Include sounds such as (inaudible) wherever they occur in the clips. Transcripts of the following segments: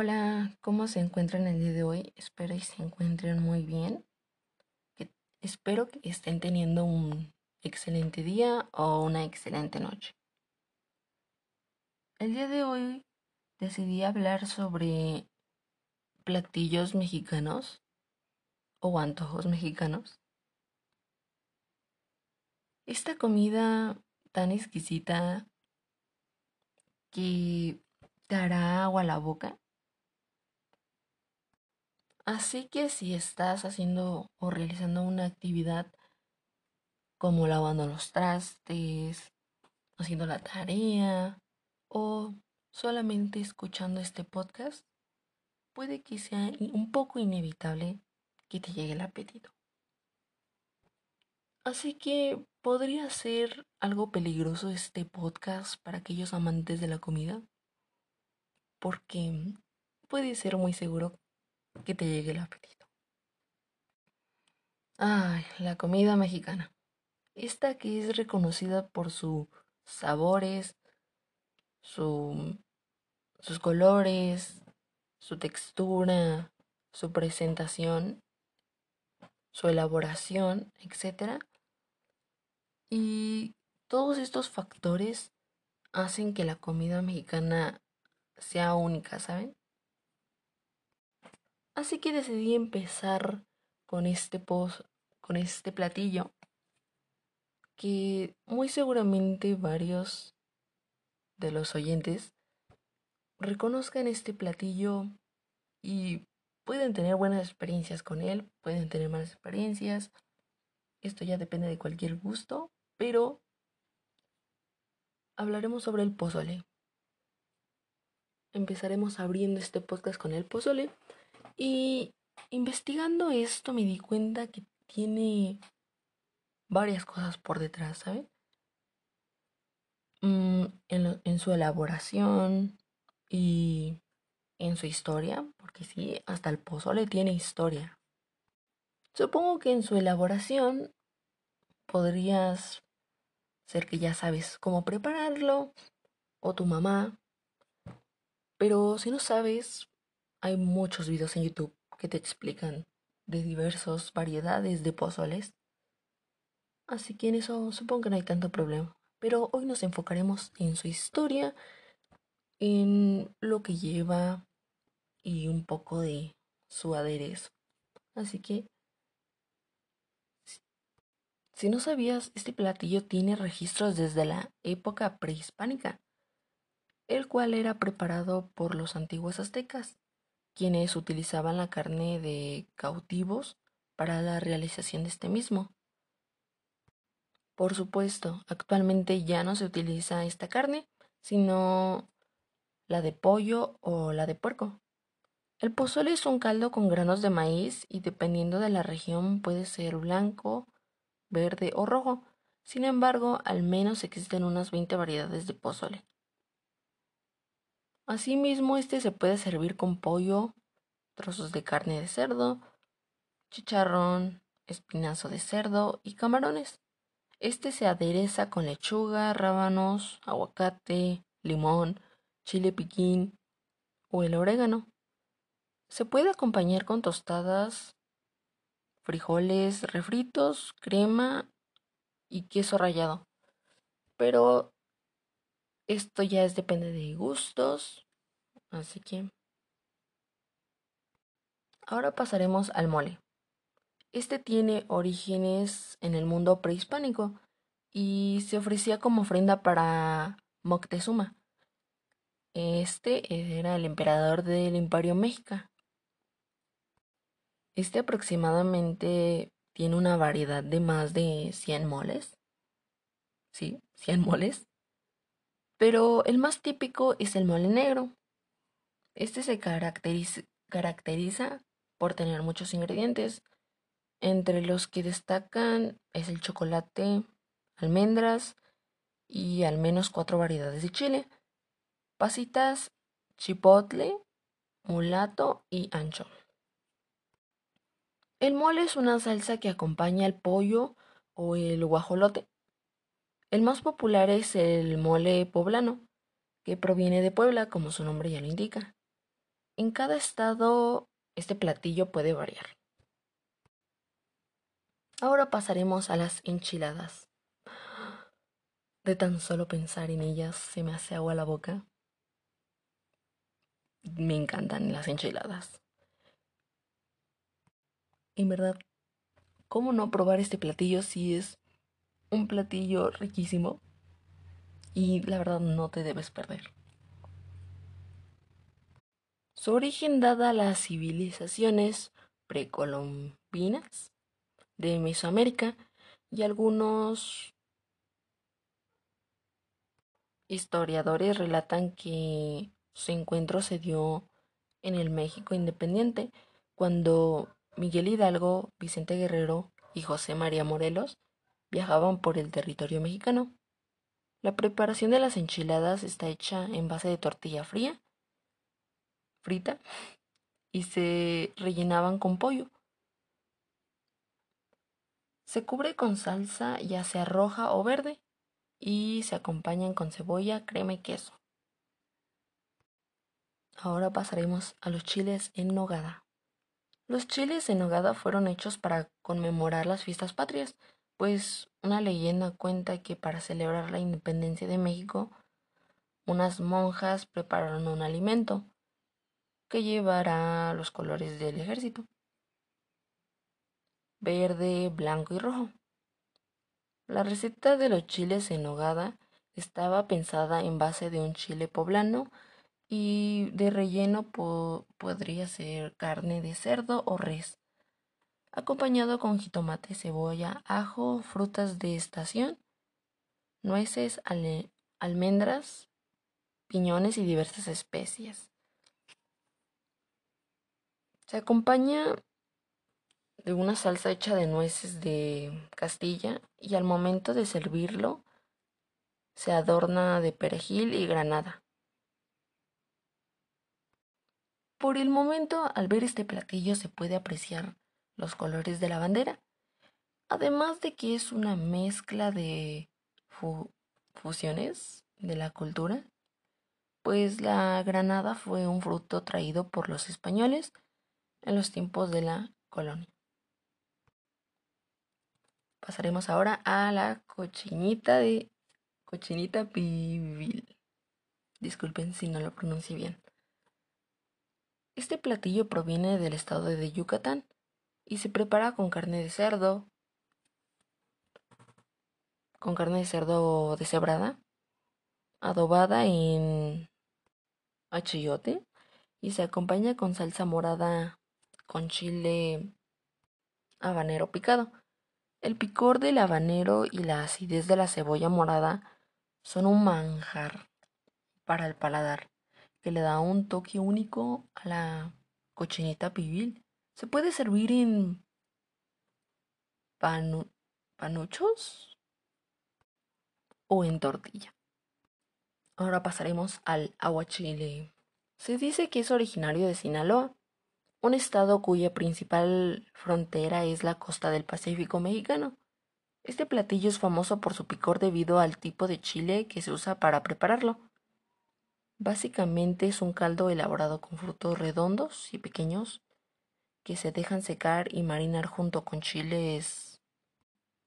Hola, ¿cómo se encuentran el día de hoy? Espero y se encuentren muy bien. Que, espero que estén teniendo un excelente día o una excelente noche. El día de hoy decidí hablar sobre platillos mexicanos o antojos mexicanos. Esta comida tan exquisita que te hará agua a la boca Así que si estás haciendo o realizando una actividad como lavando los trastes, haciendo la tarea o solamente escuchando este podcast, puede que sea un poco inevitable que te llegue el apetito. Así que podría ser algo peligroso este podcast para aquellos amantes de la comida, porque puede ser muy seguro que te llegue el apetito. Ay, la comida mexicana. Esta que es reconocida por sus sabores, su, sus colores, su textura, su presentación, su elaboración, etc. Y todos estos factores hacen que la comida mexicana sea única, ¿saben? Así que decidí empezar con este post, con este platillo que muy seguramente varios de los oyentes reconozcan este platillo y pueden tener buenas experiencias con él, pueden tener malas experiencias. Esto ya depende de cualquier gusto, pero hablaremos sobre el pozole. Empezaremos abriendo este podcast con el pozole y investigando esto me di cuenta que tiene varias cosas por detrás, ¿sabes? Mm, en, en su elaboración y en su historia, porque sí, hasta el pozole tiene historia. Supongo que en su elaboración podrías ser que ya sabes cómo prepararlo, o tu mamá, pero si no sabes, hay muchos videos en YouTube que te explican de diversas variedades de pozoles. Así que en eso supongo que no hay tanto problema. Pero hoy nos enfocaremos en su historia, en lo que lleva y un poco de su aderezo. Así que, si no sabías, este platillo tiene registros desde la época prehispánica, el cual era preparado por los antiguos aztecas quienes utilizaban la carne de cautivos para la realización de este mismo. Por supuesto, actualmente ya no se utiliza esta carne, sino la de pollo o la de puerco. El pozole es un caldo con granos de maíz y dependiendo de la región puede ser blanco, verde o rojo. Sin embargo, al menos existen unas 20 variedades de pozole. Asimismo, este se puede servir con pollo, trozos de carne de cerdo, chicharrón, espinazo de cerdo y camarones. Este se adereza con lechuga, rábanos, aguacate, limón, chile piquín o el orégano. Se puede acompañar con tostadas, frijoles refritos, crema y queso rallado. Pero esto ya es depende de gustos. Así que... Ahora pasaremos al mole. Este tiene orígenes en el mundo prehispánico y se ofrecía como ofrenda para Moctezuma. Este era el emperador del Imperio México. Este aproximadamente tiene una variedad de más de 100 moles. Sí, 100 moles. Pero el más típico es el mole negro. Este se caracteriza, por tener muchos ingredientes, entre los que destacan es el chocolate, almendras y al menos cuatro variedades de chile, pasitas, chipotle, mulato y ancho. El mole es una salsa que acompaña al pollo o el guajolote. El más popular es el mole poblano, que proviene de Puebla, como su nombre ya lo indica. En cada estado este platillo puede variar. Ahora pasaremos a las enchiladas. De tan solo pensar en ellas se me hace agua la boca. Me encantan las enchiladas. En verdad, ¿cómo no probar este platillo si es un platillo riquísimo? Y la verdad no te debes perder. Su origen dada a las civilizaciones precolombinas de Mesoamérica y algunos historiadores relatan que su encuentro se dio en el México independiente cuando Miguel Hidalgo, Vicente Guerrero y José María Morelos viajaban por el territorio mexicano. La preparación de las enchiladas está hecha en base de tortilla fría, frita, y se rellenaban con pollo. Se cubre con salsa ya sea roja o verde y se acompañan con cebolla, crema y queso. Ahora pasaremos a los chiles en nogada. Los chiles en nogada fueron hechos para conmemorar las fiestas patrias, pues una leyenda cuenta que para celebrar la independencia de México, unas monjas prepararon un alimento que llevará los colores del ejército, verde, blanco y rojo. La receta de los chiles en nogada estaba pensada en base de un chile poblano y de relleno podría ser carne de cerdo o res, acompañado con jitomate, cebolla, ajo, frutas de estación, nueces, almendras, piñones y diversas especias. Se acompaña de una salsa hecha de nueces de Castilla y al momento de servirlo se adorna de perejil y granada. Por el momento, al ver este platillo se puede apreciar los colores de la bandera, además de que es una mezcla de fusiones de la cultura, pues la granada fue un fruto traído por los españoles en los tiempos de la colonia. Pasaremos ahora a la cochinita de cochinita pibil. Disculpen si no lo pronuncié bien. Este platillo proviene del estado de Yucatán y se prepara con carne de cerdo, con carne de cerdo deshebrada, adobada en achillote y se acompaña con salsa morada con chile habanero picado. El picor del habanero y la acidez de la cebolla morada son un manjar para el paladar que le da un toque único a la cochinita pibil. Se puede servir en panuchos o en tortilla. Ahora pasaremos al aguachile. Se dice que es originario de Sinaloa un estado cuya principal frontera es la costa del Pacífico mexicano. Este platillo es famoso por su picor debido al tipo de chile que se usa para prepararlo. Básicamente es un caldo elaborado con frutos redondos y pequeños que se dejan secar y marinar junto con chiles,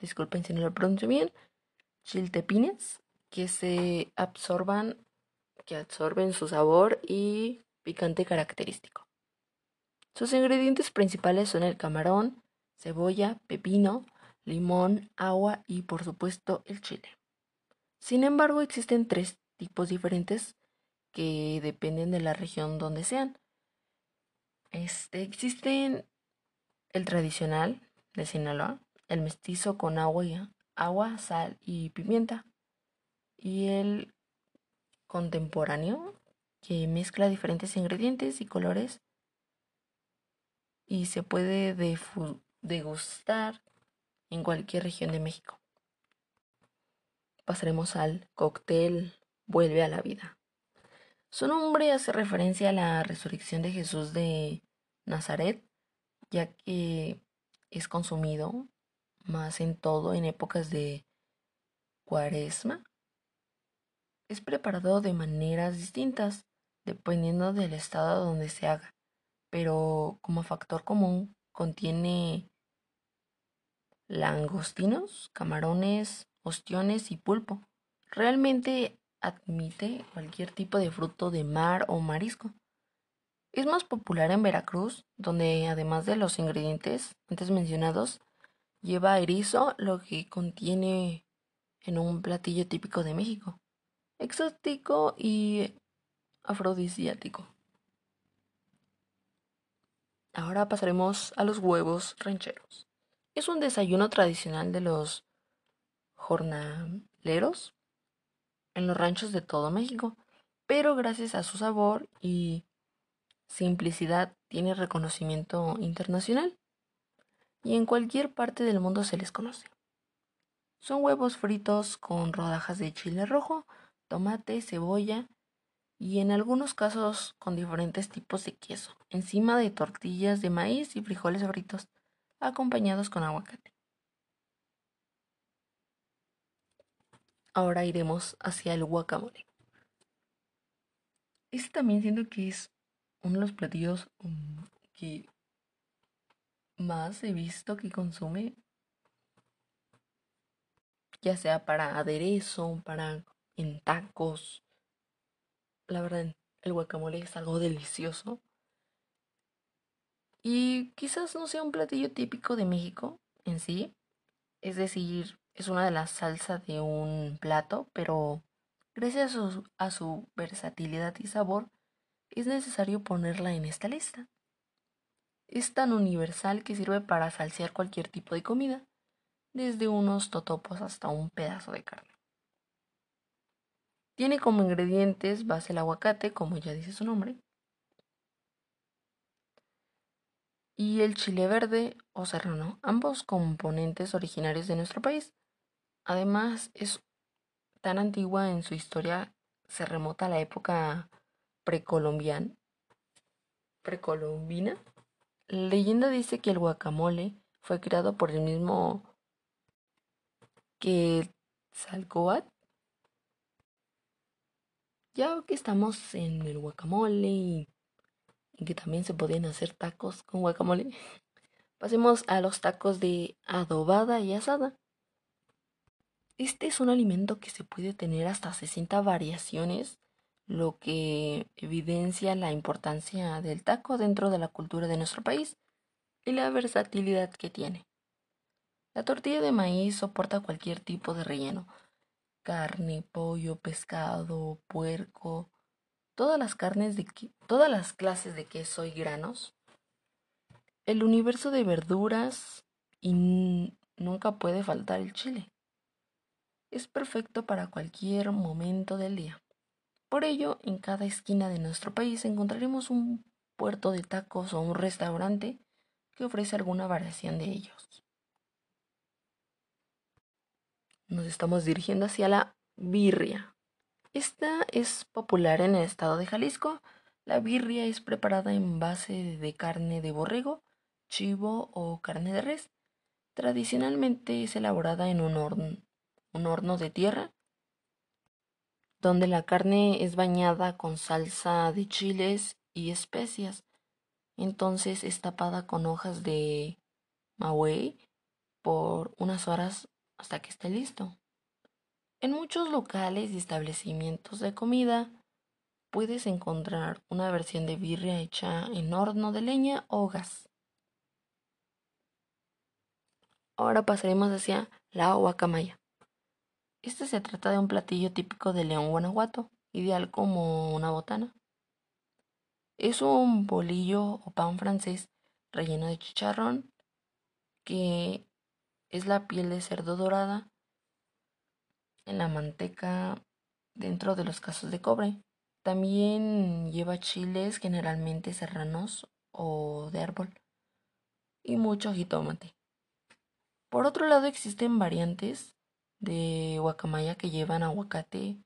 disculpen si no lo pronuncio bien, chiltepines que se absorban, que absorben su sabor y picante característico. Sus ingredientes principales son el camarón, cebolla, pepino, limón, agua y por supuesto el chile. Sin embargo, existen tres tipos diferentes que dependen de la región donde sean. Este, existen el tradicional de Sinaloa, el mestizo con agua, y, agua, sal y pimienta, y el contemporáneo que mezcla diferentes ingredientes y colores y se puede degustar en cualquier región de México. Pasaremos al cóctel Vuelve a la vida. Su nombre hace referencia a la resurrección de Jesús de Nazaret, ya que es consumido más en todo en épocas de cuaresma. Es preparado de maneras distintas, dependiendo del estado donde se haga, pero como factor común contiene langostinos, camarones, ostiones y pulpo. Realmente admite cualquier tipo de fruto de mar o marisco. Es más popular en Veracruz, donde además de los ingredientes antes mencionados, lleva erizo, lo que contiene en un platillo típico de México, exótico y afrodisíaco. Ahora pasaremos a los huevos rancheros. Es un desayuno tradicional de los jornaleros en los ranchos de todo México, pero gracias a su sabor y simplicidad tiene reconocimiento internacional y en cualquier parte del mundo se les conoce. Son huevos fritos con rodajas de chile rojo, tomate, cebolla y en algunos casos con diferentes tipos de queso, encima de tortillas de maíz y frijoles fritos, acompañados con aguacate. Ahora iremos hacia el guacamole. Este también siento que es uno de los platillos um, que más he visto que consume, ya sea para aderezo, para en tacos. La verdad, el guacamole es algo delicioso. Y quizás no sea un platillo típico de México en sí. Es decir, es una de las salsas de un plato, pero gracias a su, a su versatilidad y sabor, es necesario ponerla en esta lista. Es tan universal que sirve para salsear cualquier tipo de comida, desde unos totopos hasta un pedazo de carne. Tiene como ingredientes base el aguacate, como ya dice su nombre, y el chile verde o serrano, ambos componentes originarios de nuestro país. Además, es tan antigua en su historia, se remota a la época precolombiana. Precolombina. La leyenda dice que el guacamole fue creado por el mismo que Salcoat. Ya que estamos en el guacamole y, que también se pueden hacer tacos con guacamole, (laughs) pasemos a los tacos de adobada y asada. Este es un alimento que se puede tener hasta 60 variaciones, lo que evidencia la importancia del taco dentro de la cultura de nuestro país y la versatilidad que tiene. La tortilla de maíz soporta cualquier tipo de relleno, carne, pollo, pescado, puerco, todas las carnes de todas las clases de queso y granos. El universo de verduras y nunca puede faltar el chile es perfecto para cualquier momento del día. Por ello, en cada esquina de nuestro país encontraremos un puerto de tacos o un restaurante que ofrece alguna variación de ellos. Nos estamos dirigiendo hacia la birria. Esta es popular en el estado de Jalisco. La birria es preparada en base de carne de borrego, chivo o carne de res. Tradicionalmente es elaborada en un horno, un horno de tierra, donde la carne es bañada con salsa de chiles y especias. Entonces es tapada con hojas de maguey por unas horas hasta que esté listo. En muchos locales y establecimientos de comida puedes encontrar una versión de birria hecha en horno de leña o gas. Ahora pasaremos hacia la guacamaya. Este se trata de un platillo típico de León, Guanajuato, ideal como una botana. Es un bolillo o pan francés relleno de chicharrón, que es la piel de cerdo dorada en la manteca dentro de los casos de cobre. También lleva chiles generalmente serranos o de árbol y mucho jitomate. Por otro lado existen variantes de guacamaya que llevan aguacate,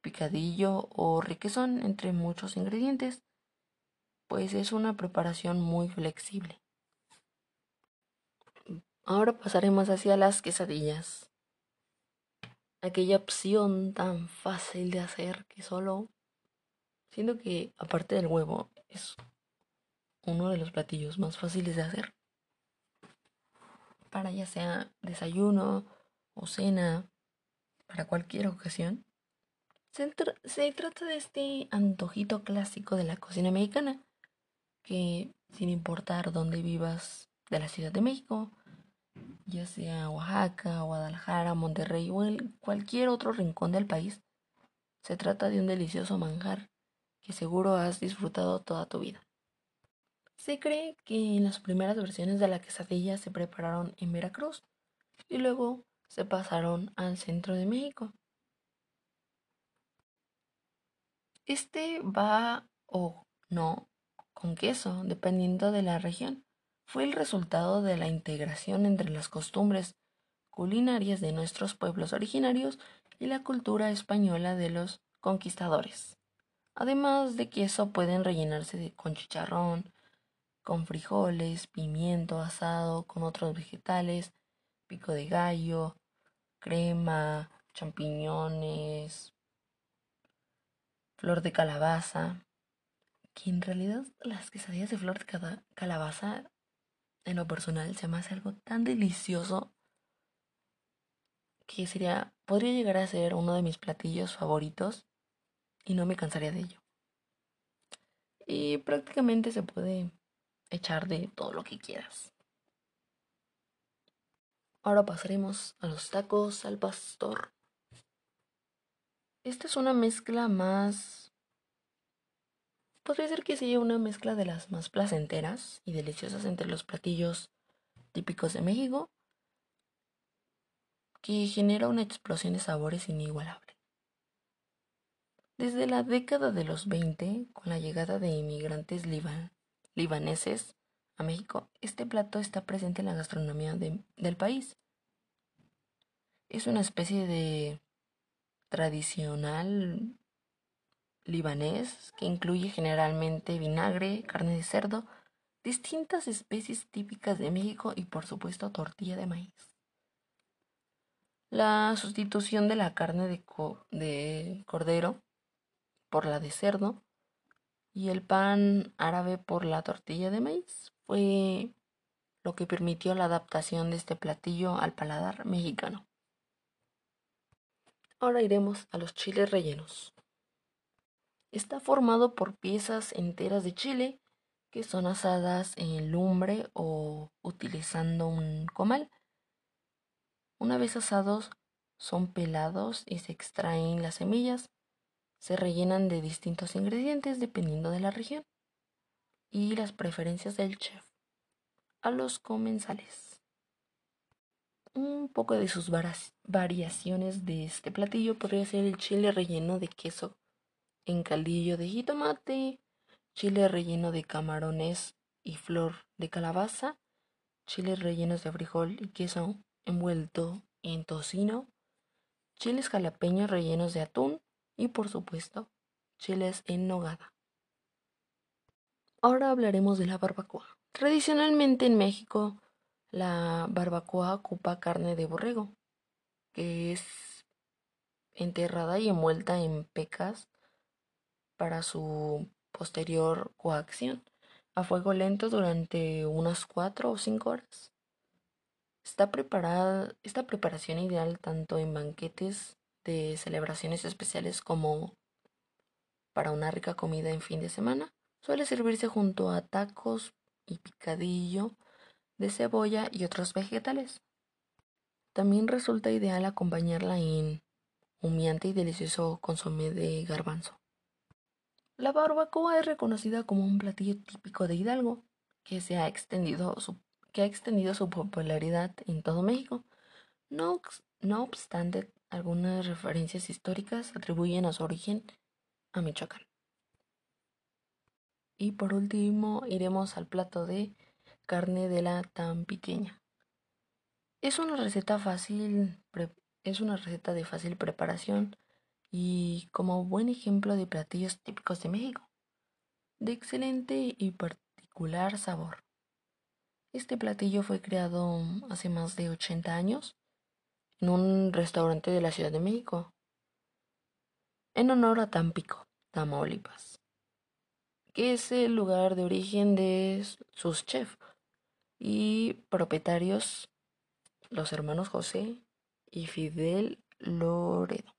picadillo o requesón, entre muchos ingredientes, pues es una preparación muy flexible. Ahora pasaremos hacia las quesadillas. Aquella opción tan fácil de hacer que solo siendo que aparte del huevo es uno de los platillos más fáciles de hacer para ya sea desayuno o cena, para cualquier ocasión. Se, trata de este antojito clásico de la cocina mexicana, que sin importar dónde vivas de la Ciudad de México, ya sea Oaxaca, Guadalajara, Monterrey o en cualquier otro rincón del país, se trata de un delicioso manjar que seguro has disfrutado toda tu vida. Se cree que las primeras versiones de la quesadilla se prepararon en Veracruz y luego se pasaron al centro de México. Este va o no con queso, dependiendo de la región. Fue el resultado de la integración entre las costumbres culinarias de nuestros pueblos originarios y la cultura española de los conquistadores. Además de queso pueden rellenarse con chicharrón, con frijoles, pimiento asado, con otros vegetales, pico de gallo, crema, champiñones, flor de calabaza, que en realidad las quesadillas de flor de calabaza en lo personal se me hace algo tan delicioso que sería podría llegar a ser uno de mis platillos favoritos y no me cansaría de ello. Y prácticamente se puede echar de todo lo que quieras. Ahora pasaremos a los tacos al pastor. Esta es una mezcla más... Podría ser que sea una mezcla de las más placenteras y deliciosas entre los platillos típicos de México, que genera una explosión de sabores inigualable. Desde la década de los 20, con la llegada de inmigrantes liban libaneses a México, este plato está presente en la gastronomía del país. Es una especie de tradicional libanés que incluye generalmente vinagre, carne de cerdo, distintas especies típicas de México y por supuesto tortilla de maíz. La sustitución de la carne de, de cordero por la de cerdo y el pan árabe por la tortilla de maíz fue lo que permitió la adaptación de este platillo al paladar mexicano. Ahora iremos a los chiles rellenos. Está formado por piezas enteras de chile que son asadas en lumbre o utilizando un comal. Una vez asados, son pelados y se extraen las semillas se rellenan de distintos ingredientes dependiendo de la región y las preferencias del chef. A los comensales. Un poco de sus variaciones de este platillo podría ser el chile relleno de queso en caldillo de jitomate, chile relleno de camarones y flor de calabaza, chiles rellenos de frijol y queso envuelto en tocino, chiles jalapeños rellenos de atún, y por supuesto chiles en nogada. Ahora hablaremos de la barbacoa. Tradicionalmente en México la barbacoa ocupa carne de borrego, que es enterrada y envuelta en pecas para su posterior coacción a fuego lento durante unas 4 o 5 horas. Está preparada, esta preparación ideal tanto en banquetes de celebraciones especiales como para una rica comida en fin de semana. Suele servirse junto a tacos y picadillo de cebolla y otros vegetales. También resulta ideal acompañarla en humeante y delicioso consomé de garbanzo. La barbacoa es reconocida como un platillo típico de Hidalgo que, se ha, extendido su, popularidad en todo México. No, no obstante, algunas referencias históricas atribuyen a su origen a Michoacán. Y por último iremos al plato de carne de la tan pequeña. Es una receta fácil, es una receta de fácil preparación y como buen ejemplo de platillos típicos de México, de excelente y particular sabor. Este platillo fue creado hace más de 80 años en un restaurante de la Ciudad de México, en honor a Tampico, Tamaulipas. Que es el lugar de origen de sus chefs y propietarios, los hermanos José y Fidel Loredo.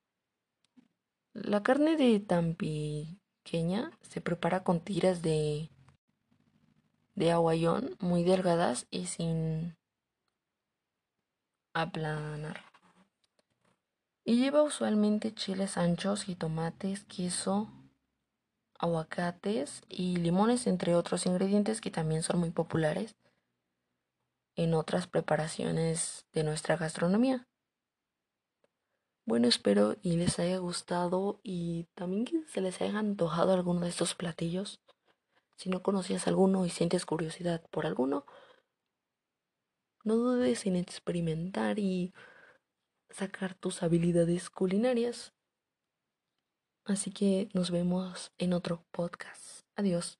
La carne de tampiqueña se prepara con tiras de, de aguayón muy delgadas y sin aplanar. Y lleva usualmente chiles anchos y tomates, queso, aguacates y limones, entre otros ingredientes que también son muy populares en otras preparaciones de nuestra gastronomía. Bueno, espero y les haya gustado y también que se les haya antojado alguno de estos platillos. Si no conocías alguno y sientes curiosidad por alguno, no dudes en experimentar y sacar tus habilidades culinarias. Así que nos vemos en otro podcast. Adiós.